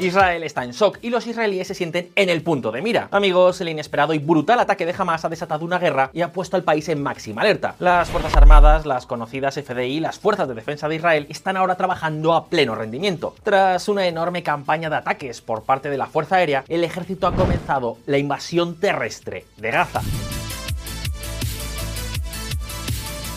Israel está en shock y los israelíes se sienten en el punto de mira. Amigos, el inesperado y brutal ataque de Hamas ha desatado una guerra y ha puesto al país en máxima alerta. Las Fuerzas Armadas, las conocidas FDI y las Fuerzas de Defensa de Israel están ahora trabajando a pleno rendimiento. Tras una enorme campaña de ataques por parte de la Fuerza Aérea, el ejército ha comenzado la invasión terrestre de Gaza.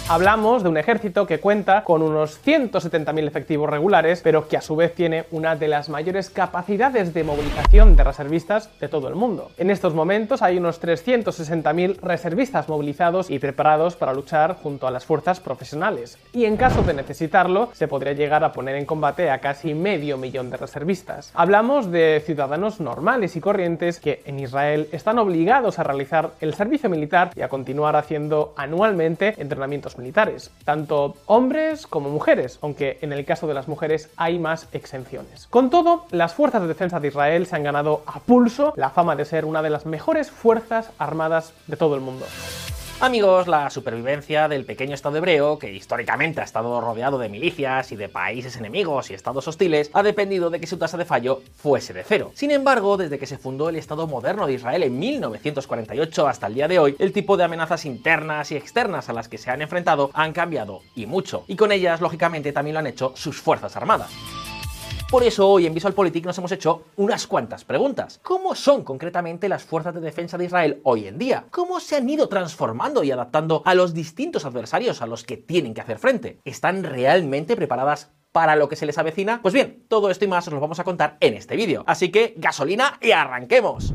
Hablamos de un ejército que cuenta con unos 170.000 efectivos regulares, pero que a su vez tiene una de las mayores capacidades de movilización de reservistas de todo el mundo. En estos momentos hay unos 360.000 reservistas movilizados y preparados para luchar junto a las fuerzas profesionales. Y en caso de necesitarlo, se podría llegar a poner en combate a casi medio millón de reservistas. Hablamos de ciudadanos normales y corrientes que en Israel están obligados a realizar el servicio militar y a continuar haciendo anualmente entrenamientos militares, tanto hombres como mujeres, aunque en el caso de las mujeres hay más exenciones. Con todo, las fuerzas de defensa de Israel se han ganado a pulso la fama de ser una de las mejores fuerzas armadas de todo el mundo. Amigos, la supervivencia del pequeño Estado hebreo, que históricamente ha estado rodeado de milicias y de países enemigos y estados hostiles, ha dependido de que su tasa de fallo fuese de cero. Sin embargo, desde que se fundó el Estado moderno de Israel en 1948 hasta el día de hoy, el tipo de amenazas internas y externas a las que se han enfrentado han cambiado y mucho, y con ellas, lógicamente, también lo han hecho sus Fuerzas Armadas. Por eso hoy en VisualPolitik nos hemos hecho unas cuantas preguntas. ¿Cómo son concretamente las fuerzas de defensa de Israel hoy en día? ¿Cómo se han ido transformando y adaptando a los distintos adversarios a los que tienen que hacer frente? ¿Están realmente preparadas para lo que se les avecina? Pues bien, todo esto y más os lo vamos a contar en este vídeo. Así que gasolina y arranquemos.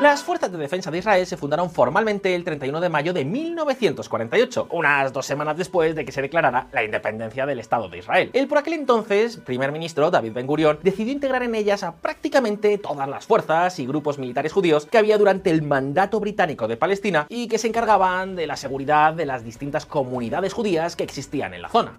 Las fuerzas de defensa de Israel se fundaron formalmente el 31 de mayo de 1948, unas dos semanas después de que se declarara la independencia del Estado de Israel. El por aquel entonces primer ministro David Ben Gurion decidió integrar en ellas a prácticamente todas las fuerzas y grupos militares judíos que había durante el mandato británico de Palestina y que se encargaban de la seguridad de las distintas comunidades judías que existían en la zona.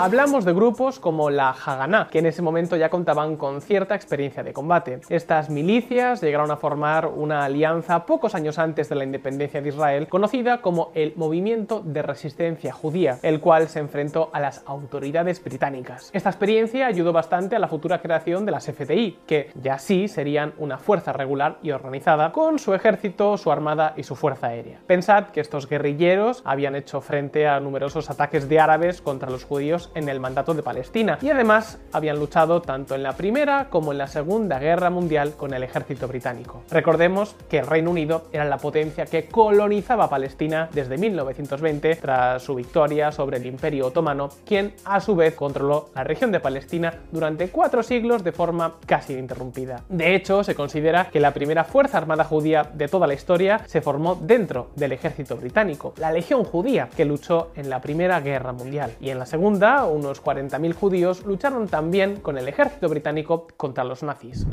Hablamos de grupos como la Haganá, que en ese momento ya contaban con cierta experiencia de combate. Estas milicias llegaron a formar una alianza pocos años antes de la independencia de Israel, conocida como el Movimiento de Resistencia Judía, el cual se enfrentó a las autoridades británicas. Esta experiencia ayudó bastante a la futura creación de las FDI, que ya sí serían una fuerza regular y organizada, con su ejército, su armada y su fuerza aérea. Pensad que estos guerrilleros habían hecho frente a numerosos ataques de árabes contra los judíos en el mandato de Palestina y además habían luchado tanto en la Primera como en la Segunda Guerra Mundial con el ejército británico. Recordemos que el Reino Unido era la potencia que colonizaba Palestina desde 1920 tras su victoria sobre el Imperio Otomano, quien a su vez controló la región de Palestina durante cuatro siglos de forma casi ininterrumpida. De hecho, se considera que la primera fuerza armada judía de toda la historia se formó dentro del ejército británico, la Legión Judía, que luchó en la Primera Guerra Mundial y en la Segunda unos 40.000 judíos lucharon también con el ejército británico contra los nazis.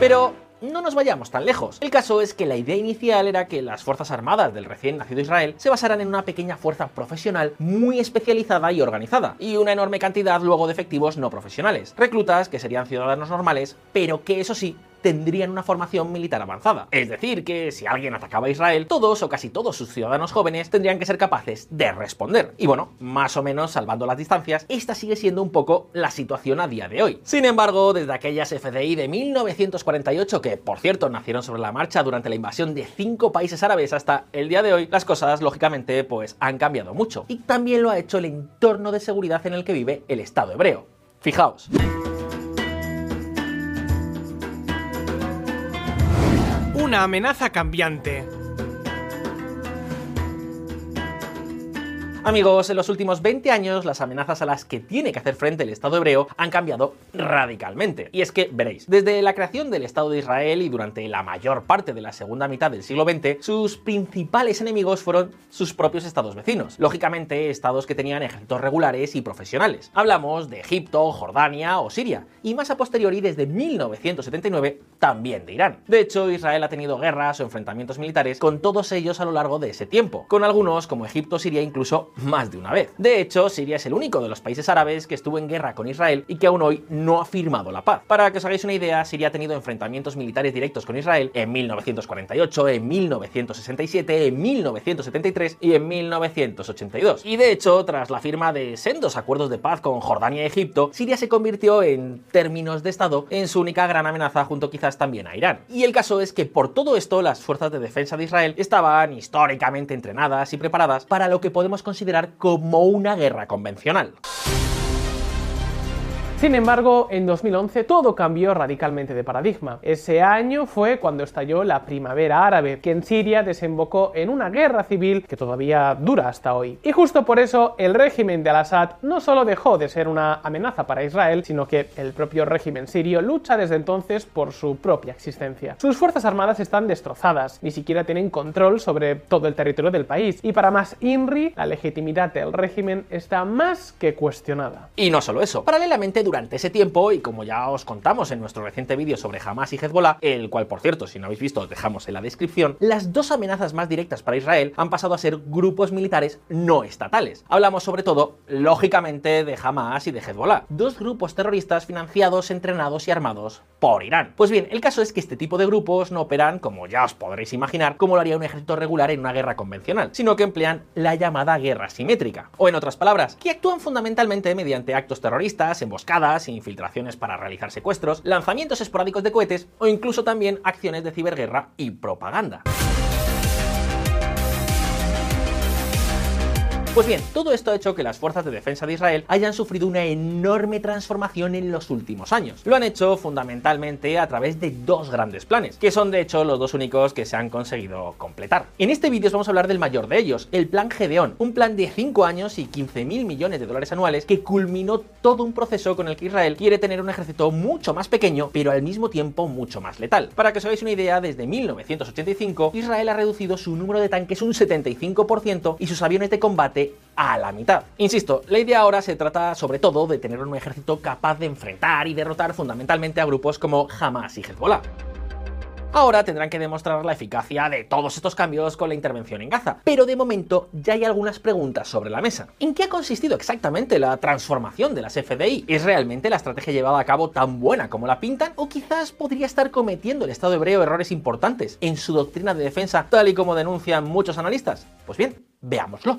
Pero no nos vayamos tan lejos. El caso es que la idea inicial era que las Fuerzas Armadas del recién nacido Israel se basaran en una pequeña fuerza profesional muy especializada y organizada, y una enorme cantidad luego de efectivos no profesionales, reclutas que serían ciudadanos normales, pero que eso sí, tendrían una formación militar avanzada. Es decir, que si alguien atacaba a Israel, todos o casi todos sus ciudadanos jóvenes tendrían que ser capaces de responder. Y bueno, más o menos salvando las distancias, esta sigue siendo un poco la situación a día de hoy. Sin embargo, desde aquellas FDI de 1948, que por cierto nacieron sobre la marcha durante la invasión de cinco países árabes hasta el día de hoy, las cosas lógicamente pues han cambiado mucho. Y también lo ha hecho el entorno de seguridad en el que vive el Estado hebreo. Fijaos. Una amenaza cambiante. Amigos, en los últimos 20 años las amenazas a las que tiene que hacer frente el Estado hebreo han cambiado radicalmente. Y es que, veréis, desde la creación del Estado de Israel y durante la mayor parte de la segunda mitad del siglo XX, sus principales enemigos fueron sus propios estados vecinos. Lógicamente, estados que tenían ejércitos regulares y profesionales. Hablamos de Egipto, Jordania o Siria, y más a posteriori desde 1979 también de Irán. De hecho, Israel ha tenido guerras o enfrentamientos militares con todos ellos a lo largo de ese tiempo, con algunos como Egipto Siria incluso más de una vez. De hecho, Siria es el único de los países árabes que estuvo en guerra con Israel y que aún hoy no ha firmado la paz. Para que os hagáis una idea, Siria ha tenido enfrentamientos militares directos con Israel en 1948, en 1967, en 1973 y en 1982. Y de hecho, tras la firma de sendos acuerdos de paz con Jordania y Egipto, Siria se convirtió en términos de Estado en su única gran amenaza junto quizás también a Irán. Y el caso es que por todo esto las fuerzas de defensa de Israel estaban históricamente entrenadas y preparadas para lo que podemos considerar como una guerra convencional. Sin embargo, en 2011 todo cambió radicalmente de paradigma. Ese año fue cuando estalló la primavera árabe, que en Siria desembocó en una guerra civil que todavía dura hasta hoy. Y justo por eso el régimen de Al-Assad no solo dejó de ser una amenaza para Israel, sino que el propio régimen sirio lucha desde entonces por su propia existencia. Sus fuerzas armadas están destrozadas, ni siquiera tienen control sobre todo el territorio del país, y para más INRI, la legitimidad del régimen está más que cuestionada. Y no solo eso, paralelamente durante ese tiempo, y como ya os contamos en nuestro reciente vídeo sobre Hamas y Hezbollah, el cual por cierto, si no habéis visto, os dejamos en la descripción, las dos amenazas más directas para Israel han pasado a ser grupos militares no estatales. Hablamos sobre todo, lógicamente, de Hamas y de Hezbollah, dos grupos terroristas financiados, entrenados y armados por Irán. Pues bien, el caso es que este tipo de grupos no operan, como ya os podréis imaginar, como lo haría un ejército regular en una guerra convencional, sino que emplean la llamada guerra simétrica. O en otras palabras, que actúan fundamentalmente mediante actos terroristas, emboscadas, infiltraciones para realizar secuestros, lanzamientos esporádicos de cohetes o incluso también acciones de ciberguerra y propaganda. Pues bien, todo esto ha hecho que las fuerzas de defensa de Israel hayan sufrido una enorme transformación en los últimos años. Lo han hecho fundamentalmente a través de dos grandes planes, que son de hecho los dos únicos que se han conseguido completar. En este vídeo os vamos a hablar del mayor de ellos, el Plan Gedeón, un plan de 5 años y 15 mil millones de dólares anuales que culminó todo un proceso con el que Israel quiere tener un ejército mucho más pequeño, pero al mismo tiempo mucho más letal. Para que os hagáis una idea, desde 1985 Israel ha reducido su número de tanques un 75% y sus aviones de combate a la mitad. Insisto, la idea ahora se trata sobre todo de tener un ejército capaz de enfrentar y derrotar fundamentalmente a grupos como Hamas y Hezbollah. Ahora tendrán que demostrar la eficacia de todos estos cambios con la intervención en Gaza, pero de momento ya hay algunas preguntas sobre la mesa. ¿En qué ha consistido exactamente la transformación de las FDI? ¿Es realmente la estrategia llevada a cabo tan buena como la pintan? ¿O quizás podría estar cometiendo el Estado hebreo errores importantes en su doctrina de defensa, tal y como denuncian muchos analistas? Pues bien, veámoslo.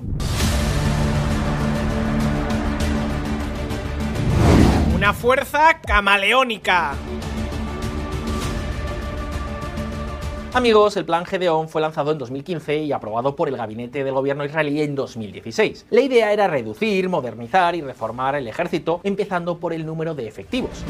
Fuerza camaleónica. Amigos, el plan Gedeón fue lanzado en 2015 y aprobado por el gabinete del gobierno israelí en 2016. La idea era reducir, modernizar y reformar el ejército, empezando por el número de efectivos.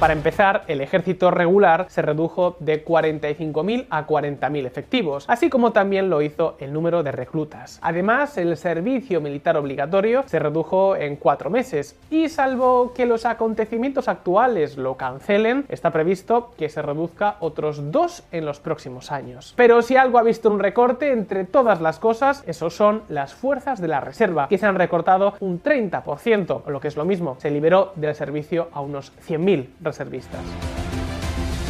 Para empezar, el ejército regular se redujo de 45.000 a 40.000 efectivos, así como también lo hizo el número de reclutas. Además, el servicio militar obligatorio se redujo en cuatro meses y salvo que los acontecimientos actuales lo cancelen, está previsto que se reduzca otros dos en los próximos años. Pero si algo ha visto un recorte entre todas las cosas, esos son las fuerzas de la reserva, que se han recortado un 30%, o lo que es lo mismo, se liberó del servicio a unos 100.000 reservistas.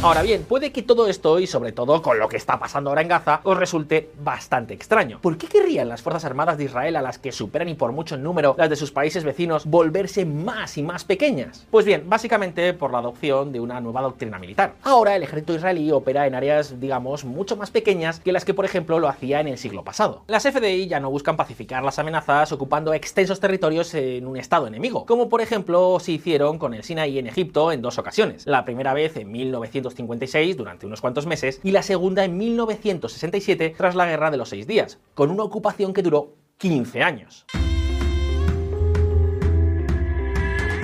Ahora bien, puede que todo esto, y sobre todo con lo que está pasando ahora en Gaza, os resulte bastante extraño. ¿Por qué querrían las Fuerzas Armadas de Israel, a las que superan y por mucho en número las de sus países vecinos, volverse más y más pequeñas? Pues bien, básicamente por la adopción de una nueva doctrina militar. Ahora el ejército israelí opera en áreas, digamos, mucho más pequeñas que las que, por ejemplo, lo hacía en el siglo pasado. Las FDI ya no buscan pacificar las amenazas ocupando extensos territorios en un estado enemigo, como por ejemplo se hicieron con el Sinaí en Egipto en dos ocasiones. La primera vez en 1900 1956 durante unos cuantos meses y la segunda en 1967 tras la Guerra de los Seis Días, con una ocupación que duró 15 años.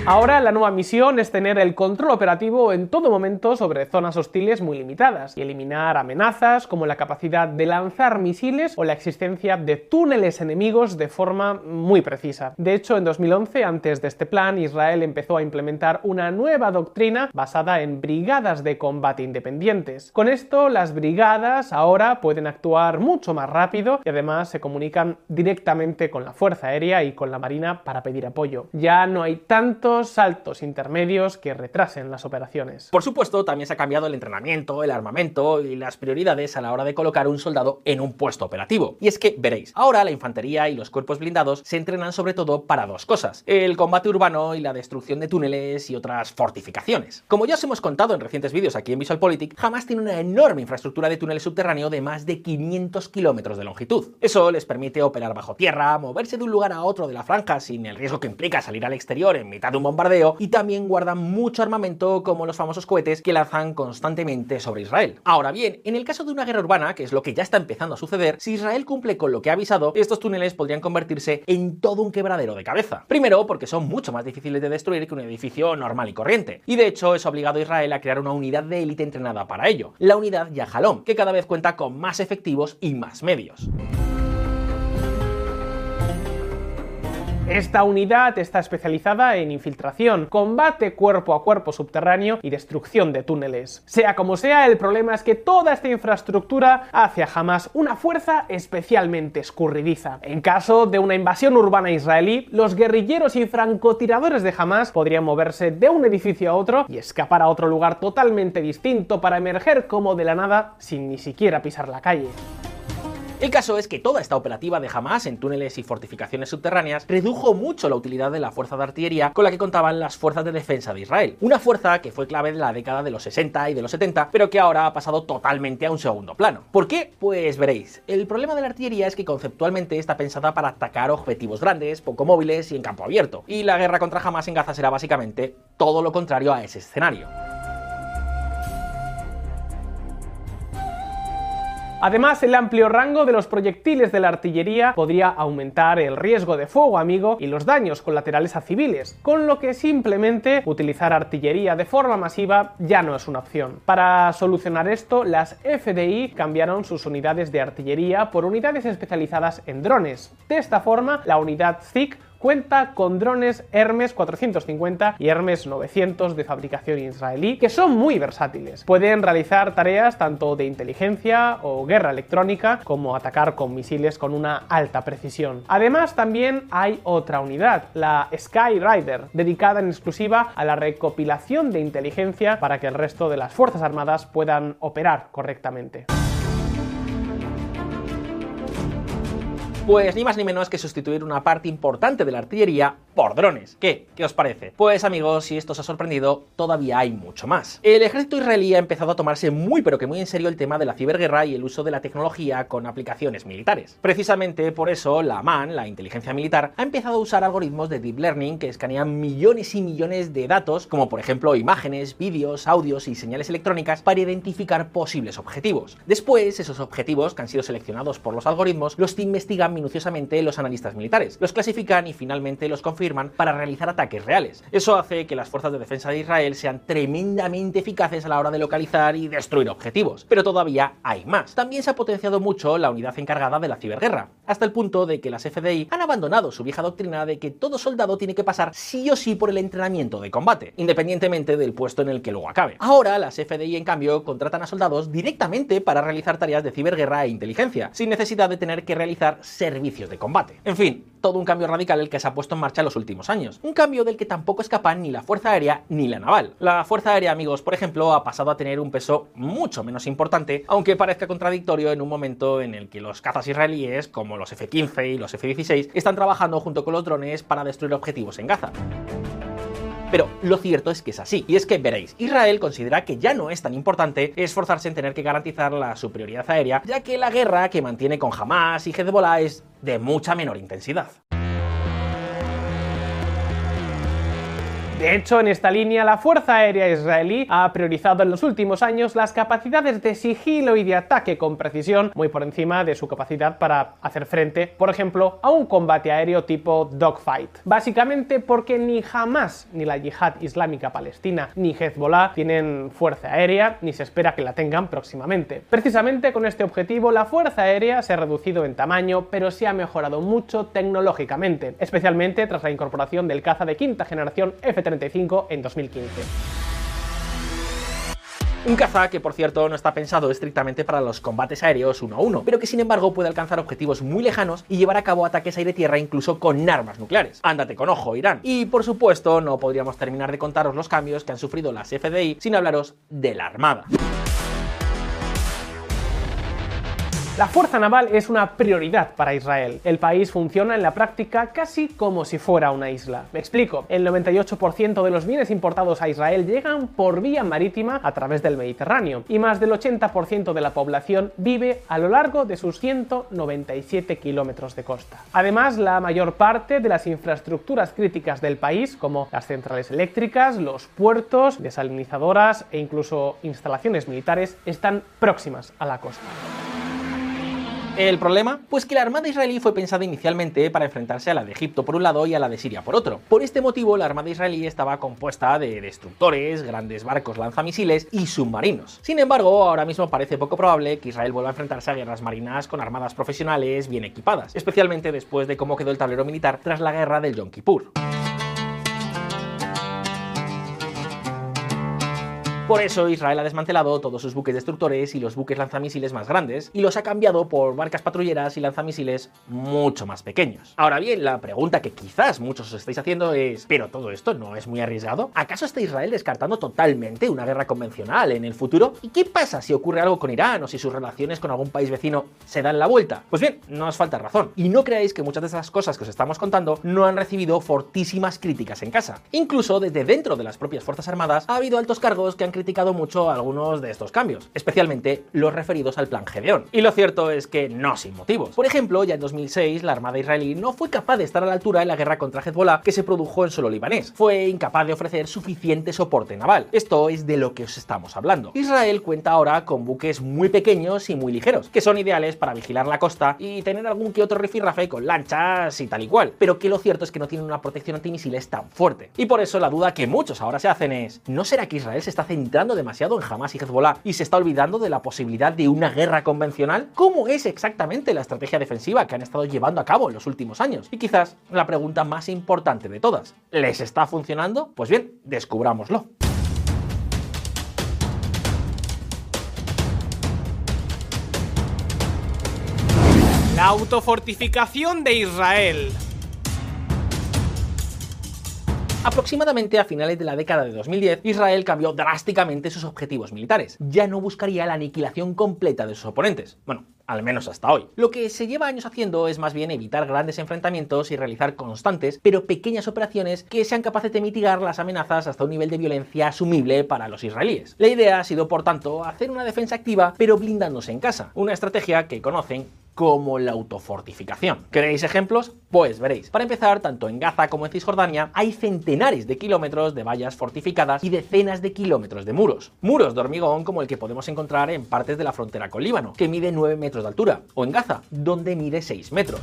Ahora la nueva misión es tener el control operativo en todo momento sobre zonas hostiles muy limitadas y eliminar amenazas como la capacidad de lanzar misiles o la existencia de túneles enemigos de forma muy precisa. De hecho, en 2011, antes de este plan, Israel empezó a implementar una nueva doctrina basada en brigadas de combate independientes. Con esto, las brigadas ahora pueden actuar mucho más rápido y además se comunican directamente con la Fuerza Aérea y con la Marina para pedir apoyo. Ya no hay tanto saltos intermedios que retrasen las operaciones. Por supuesto, también se ha cambiado el entrenamiento, el armamento y las prioridades a la hora de colocar un soldado en un puesto operativo. Y es que, veréis, ahora la infantería y los cuerpos blindados se entrenan sobre todo para dos cosas, el combate urbano y la destrucción de túneles y otras fortificaciones. Como ya os hemos contado en recientes vídeos aquí en VisualPolitik, Hamas tiene una enorme infraestructura de túneles subterráneo de más de 500 kilómetros de longitud. Eso les permite operar bajo tierra, moverse de un lugar a otro de la franja sin el riesgo que implica salir al exterior en mitad de un bombardeo y también guardan mucho armamento como los famosos cohetes que lanzan constantemente sobre Israel. Ahora bien, en el caso de una guerra urbana, que es lo que ya está empezando a suceder, si Israel cumple con lo que ha avisado, estos túneles podrían convertirse en todo un quebradero de cabeza. Primero, porque son mucho más difíciles de destruir que un edificio normal y corriente. Y de hecho, es obligado a Israel a crear una unidad de élite entrenada para ello, la unidad Yahalom, que cada vez cuenta con más efectivos y más medios. Esta unidad está especializada en infiltración, combate cuerpo a cuerpo subterráneo y destrucción de túneles. Sea como sea, el problema es que toda esta infraestructura hace a Hamas una fuerza especialmente escurridiza. En caso de una invasión urbana israelí, los guerrilleros y francotiradores de Hamas podrían moverse de un edificio a otro y escapar a otro lugar totalmente distinto para emerger como de la nada sin ni siquiera pisar la calle. El caso es que toda esta operativa de Hamas en túneles y fortificaciones subterráneas redujo mucho la utilidad de la fuerza de artillería con la que contaban las fuerzas de defensa de Israel. Una fuerza que fue clave en la década de los 60 y de los 70, pero que ahora ha pasado totalmente a un segundo plano. ¿Por qué? Pues veréis. El problema de la artillería es que conceptualmente está pensada para atacar objetivos grandes, poco móviles y en campo abierto. Y la guerra contra Hamas en Gaza será básicamente todo lo contrario a ese escenario. Además, el amplio rango de los proyectiles de la artillería podría aumentar el riesgo de fuego amigo y los daños colaterales a civiles, con lo que simplemente utilizar artillería de forma masiva ya no es una opción. Para solucionar esto, las FDI cambiaron sus unidades de artillería por unidades especializadas en drones. De esta forma, la unidad ZIC cuenta con drones Hermes 450 y Hermes 900 de fabricación israelí que son muy versátiles. Pueden realizar tareas tanto de inteligencia o guerra electrónica como atacar con misiles con una alta precisión. Además también hay otra unidad, la Sky Rider, dedicada en exclusiva a la recopilación de inteligencia para que el resto de las Fuerzas Armadas puedan operar correctamente. Pues ni más ni menos que sustituir una parte importante de la artillería por drones. ¿Qué? ¿Qué os parece? Pues amigos, si esto os ha sorprendido, todavía hay mucho más. El ejército israelí ha empezado a tomarse muy pero que muy en serio el tema de la ciberguerra y el uso de la tecnología con aplicaciones militares. Precisamente por eso la MAN, la inteligencia militar, ha empezado a usar algoritmos de deep learning que escanean millones y millones de datos, como por ejemplo imágenes, vídeos, audios y señales electrónicas para identificar posibles objetivos. Después, esos objetivos que han sido seleccionados por los algoritmos los investigan minuciosamente los analistas militares, los clasifican y finalmente los confirman para realizar ataques reales. Eso hace que las fuerzas de defensa de Israel sean tremendamente eficaces a la hora de localizar y destruir objetivos. Pero todavía hay más. También se ha potenciado mucho la unidad encargada de la ciberguerra, hasta el punto de que las FDI han abandonado su vieja doctrina de que todo soldado tiene que pasar sí o sí por el entrenamiento de combate, independientemente del puesto en el que luego acabe. Ahora las FDI en cambio contratan a soldados directamente para realizar tareas de ciberguerra e inteligencia, sin necesidad de tener que realizar servicios de combate. En fin, todo un cambio radical el que se ha puesto en marcha en los últimos años. Un cambio del que tampoco escapan ni la Fuerza Aérea ni la Naval. La Fuerza Aérea, amigos, por ejemplo, ha pasado a tener un peso mucho menos importante, aunque parezca contradictorio en un momento en el que los cazas israelíes, como los F-15 y los F-16, están trabajando junto con los drones para destruir objetivos en Gaza. Pero lo cierto es que es así. Y es que veréis, Israel considera que ya no es tan importante esforzarse en tener que garantizar la superioridad aérea, ya que la guerra que mantiene con Hamas y Hezbollah es de mucha menor intensidad. De hecho, en esta línea, la Fuerza Aérea israelí ha priorizado en los últimos años las capacidades de sigilo y de ataque con precisión, muy por encima de su capacidad para hacer frente, por ejemplo, a un combate aéreo tipo dogfight. Básicamente porque ni Hamas, ni la Yihad Islámica Palestina, ni Hezbollah tienen fuerza aérea, ni se espera que la tengan próximamente. Precisamente con este objetivo, la Fuerza Aérea se ha reducido en tamaño, pero se ha mejorado mucho tecnológicamente, especialmente tras la incorporación del caza de quinta generación F-35 en 2015. Un caza que por cierto no está pensado estrictamente para los combates aéreos uno a uno, pero que sin embargo puede alcanzar objetivos muy lejanos y llevar a cabo ataques aire-tierra incluso con armas nucleares. Ándate con ojo, Irán. Y por supuesto, no podríamos terminar de contaros los cambios que han sufrido las FDI sin hablaros de la Armada. La fuerza naval es una prioridad para Israel. El país funciona en la práctica casi como si fuera una isla. Me explico. El 98% de los bienes importados a Israel llegan por vía marítima a través del Mediterráneo y más del 80% de la población vive a lo largo de sus 197 kilómetros de costa. Además, la mayor parte de las infraestructuras críticas del país, como las centrales eléctricas, los puertos, desalinizadoras e incluso instalaciones militares, están próximas a la costa. ¿El problema? Pues que la armada israelí fue pensada inicialmente para enfrentarse a la de Egipto por un lado y a la de Siria por otro. Por este motivo, la armada israelí estaba compuesta de destructores, grandes barcos lanzamisiles y submarinos. Sin embargo, ahora mismo parece poco probable que Israel vuelva a enfrentarse a guerras marinas con armadas profesionales bien equipadas, especialmente después de cómo quedó el tablero militar tras la guerra del Yom Kippur. Por eso Israel ha desmantelado todos sus buques destructores y los buques lanzamisiles más grandes y los ha cambiado por barcas patrulleras y lanzamisiles mucho más pequeños. Ahora bien, la pregunta que quizás muchos os estáis haciendo es, ¿pero todo esto no es muy arriesgado? ¿Acaso está Israel descartando totalmente una guerra convencional en el futuro? ¿Y qué pasa si ocurre algo con Irán o si sus relaciones con algún país vecino se dan la vuelta? Pues bien, no os falta razón. Y no creáis que muchas de esas cosas que os estamos contando no han recibido fortísimas críticas en casa. Incluso desde dentro de las propias Fuerzas Armadas ha habido altos cargos que han criticado mucho algunos de estos cambios, especialmente los referidos al plan Gedeón. Y lo cierto es que no sin motivos. Por ejemplo, ya en 2006 la Armada israelí no fue capaz de estar a la altura en la guerra contra Hezbollah que se produjo en suelo libanés. Fue incapaz de ofrecer suficiente soporte naval. Esto es de lo que os estamos hablando. Israel cuenta ahora con buques muy pequeños y muy ligeros, que son ideales para vigilar la costa y tener algún que otro rifirrafe con lanchas y tal y cual. Pero que lo cierto es que no tienen una protección antimisiles tan fuerte. Y por eso la duda que muchos ahora se hacen es, ¿no será que Israel se está centrando de demasiado en Hamas y Hezbollah y se está olvidando de la posibilidad de una guerra convencional? ¿Cómo es exactamente la estrategia defensiva que han estado llevando a cabo en los últimos años? Y quizás la pregunta más importante de todas, ¿les está funcionando? Pues bien, descubrámoslo. La autofortificación de Israel. Aproximadamente a finales de la década de 2010, Israel cambió drásticamente sus objetivos militares. Ya no buscaría la aniquilación completa de sus oponentes. Bueno, al menos hasta hoy. Lo que se lleva años haciendo es más bien evitar grandes enfrentamientos y realizar constantes, pero pequeñas operaciones que sean capaces de mitigar las amenazas hasta un nivel de violencia asumible para los israelíes. La idea ha sido, por tanto, hacer una defensa activa, pero blindándose en casa, una estrategia que conocen como la autofortificación. ¿Queréis ejemplos? Pues veréis. Para empezar, tanto en Gaza como en Cisjordania hay centenares de kilómetros de vallas fortificadas y decenas de kilómetros de muros. Muros de hormigón como el que podemos encontrar en partes de la frontera con Líbano, que mide 9 metros de altura, o en Gaza, donde mide 6 metros.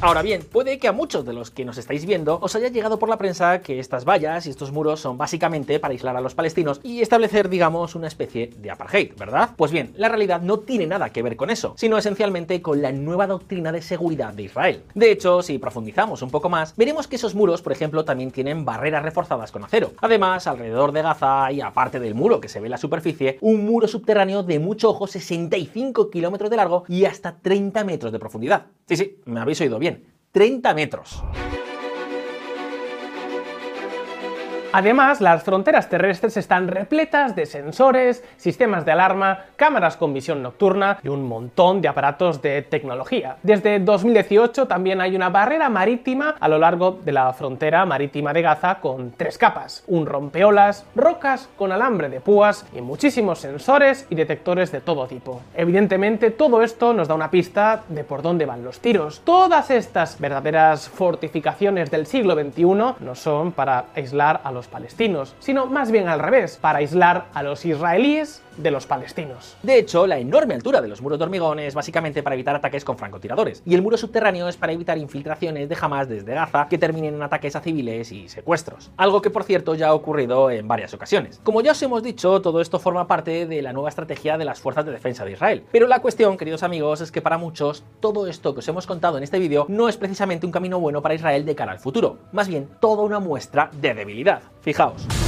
Ahora bien, puede que a muchos de los que nos estáis viendo os haya llegado por la prensa que estas vallas y estos muros son básicamente para aislar a los palestinos y establecer, digamos, una especie de apartheid, ¿verdad? Pues bien, la realidad no tiene nada que ver con eso, sino esencialmente con la nueva doctrina de seguridad de Israel. De hecho, si profundizamos un poco más, veremos que esos muros, por ejemplo, también tienen barreras reforzadas con acero. Además, alrededor de Gaza y aparte del muro que se ve en la superficie, un muro subterráneo de mucho ojo, 65 kilómetros de largo y hasta 30 metros de profundidad. Sí, sí, me habéis oído bien. 30 metros. Además, las fronteras terrestres están repletas de sensores, sistemas de alarma, cámaras con visión nocturna y un montón de aparatos de tecnología. Desde 2018 también hay una barrera marítima a lo largo de la frontera marítima de Gaza con tres capas, un rompeolas, rocas con alambre de púas y muchísimos sensores y detectores de todo tipo. Evidentemente, todo esto nos da una pista de por dónde van los tiros. Todas estas verdaderas fortificaciones del siglo XXI no son para aislar a los palestinos, sino más bien al revés, para aislar a los israelíes de los palestinos. De hecho, la enorme altura de los muros de hormigón es básicamente para evitar ataques con francotiradores, y el muro subterráneo es para evitar infiltraciones de Hamas desde Gaza que terminen en ataques a civiles y secuestros. Algo que, por cierto, ya ha ocurrido en varias ocasiones. Como ya os hemos dicho, todo esto forma parte de la nueva estrategia de las fuerzas de defensa de Israel. Pero la cuestión, queridos amigos, es que para muchos, todo esto que os hemos contado en este vídeo no es precisamente un camino bueno para Israel de cara al futuro, más bien toda una muestra de debilidad. Fijaos.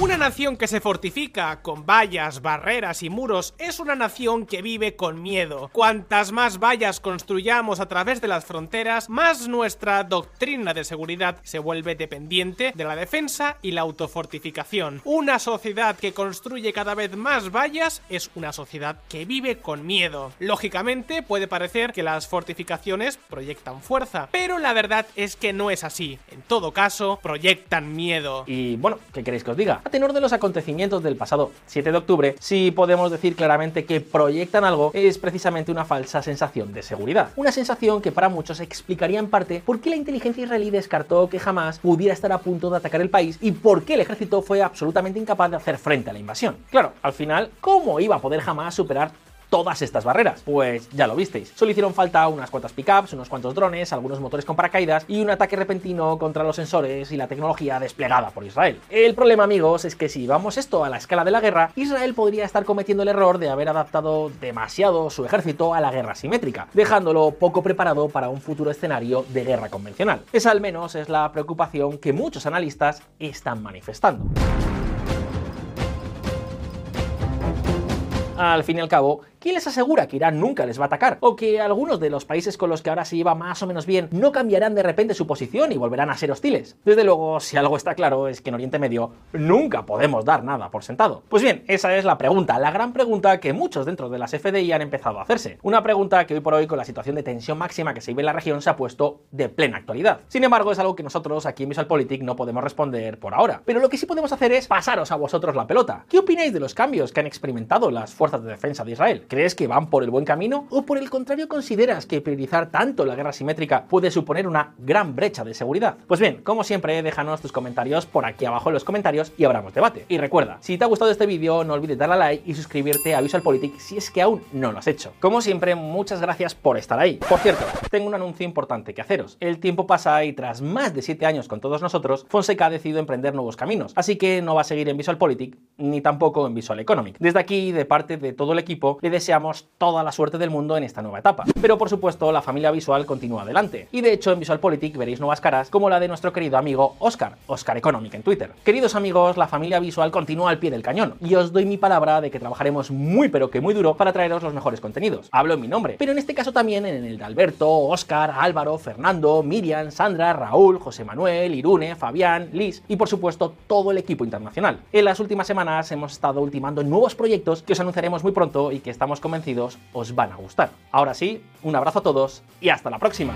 Una nación que se fortifica con vallas, barreras y muros es una nación que vive con miedo. Cuantas más vallas construyamos a través de las fronteras, más nuestra doctrina de seguridad se vuelve dependiente de la defensa y la autofortificación. Una sociedad que construye cada vez más vallas es una sociedad que vive con miedo. Lógicamente puede parecer que las fortificaciones proyectan fuerza, pero la verdad es que no es así. En todo caso, proyectan miedo. Y bueno, ¿qué queréis que os diga? A tenor de los acontecimientos del pasado 7 de octubre, si podemos decir claramente que proyectan algo, es precisamente una falsa sensación de seguridad. Una sensación que para muchos explicaría en parte por qué la inteligencia israelí descartó que jamás pudiera estar a punto de atacar el país y por qué el ejército fue absolutamente incapaz de hacer frente a la invasión. Claro, al final, ¿cómo iba a poder jamás superar todas estas barreras? Pues ya lo visteis. Solo hicieron falta unas cuantas pickups, unos cuantos drones, algunos motores con paracaídas y un ataque repentino contra los sensores y la tecnología desplegada por Israel. El problema, amigos, es que si vamos esto a la escala de la guerra, Israel podría estar cometiendo el error de haber adaptado demasiado su ejército a la guerra simétrica, dejándolo poco preparado para un futuro escenario de guerra convencional. Esa al menos es la preocupación que muchos analistas están manifestando. Al fin y al cabo, ¿quién les asegura que Irán nunca les va a atacar? O que algunos de los países con los que ahora se lleva más o menos bien no cambiarán de repente su posición y volverán a ser hostiles. Desde luego, si algo está claro es que en Oriente Medio nunca podemos dar nada por sentado. Pues bien, esa es la pregunta, la gran pregunta que muchos dentro de las FDI han empezado a hacerse. Una pregunta que hoy por hoy con la situación de tensión máxima que se vive en la región se ha puesto de plena actualidad. Sin embargo, es algo que nosotros aquí en VisualPolitik no podemos responder por ahora. Pero lo que sí podemos hacer es pasaros a vosotros la pelota. ¿Qué opináis de los cambios que han experimentado las fuerzas de defensa de Israel? ¿Crees que van por el buen camino? ¿O por el contrario consideras que priorizar tanto la guerra simétrica puede suponer una gran brecha de seguridad? Pues bien, como siempre, déjanos tus comentarios por aquí abajo en los comentarios y abramos debate. Y recuerda, si te ha gustado este vídeo, no olvides darle a like y suscribirte a VisualPolitik si es que aún no lo has hecho. Como siempre, muchas gracias por estar ahí. Por cierto, tengo un anuncio importante que haceros. El tiempo pasa y tras más de 7 años con todos nosotros, Fonseca ha decidido emprender nuevos caminos. Así que no va a seguir en VisualPolitik ni tampoco en Visual Economic. Desde aquí, de parte de todo el equipo, le deseamos toda la suerte del mundo en esta nueva etapa. Pero por supuesto, la familia visual continúa adelante. Y de hecho, en VisualPolitik veréis nuevas caras como la de nuestro querido amigo Oscar, Oscar Economic en Twitter. Queridos amigos, la familia visual continúa al pie del cañón y os doy mi palabra de que trabajaremos muy pero que muy duro para traeros los mejores contenidos. Hablo en mi nombre, pero en este caso también en el de Alberto, Oscar, Álvaro, Fernando, Miriam, Sandra, Raúl, José Manuel, Irune, Fabián, Liz y por supuesto todo el equipo internacional. En las últimas semanas hemos estado ultimando nuevos proyectos que os anunciaremos muy pronto y que convencidos os van a gustar. Ahora sí, un abrazo a todos y hasta la próxima.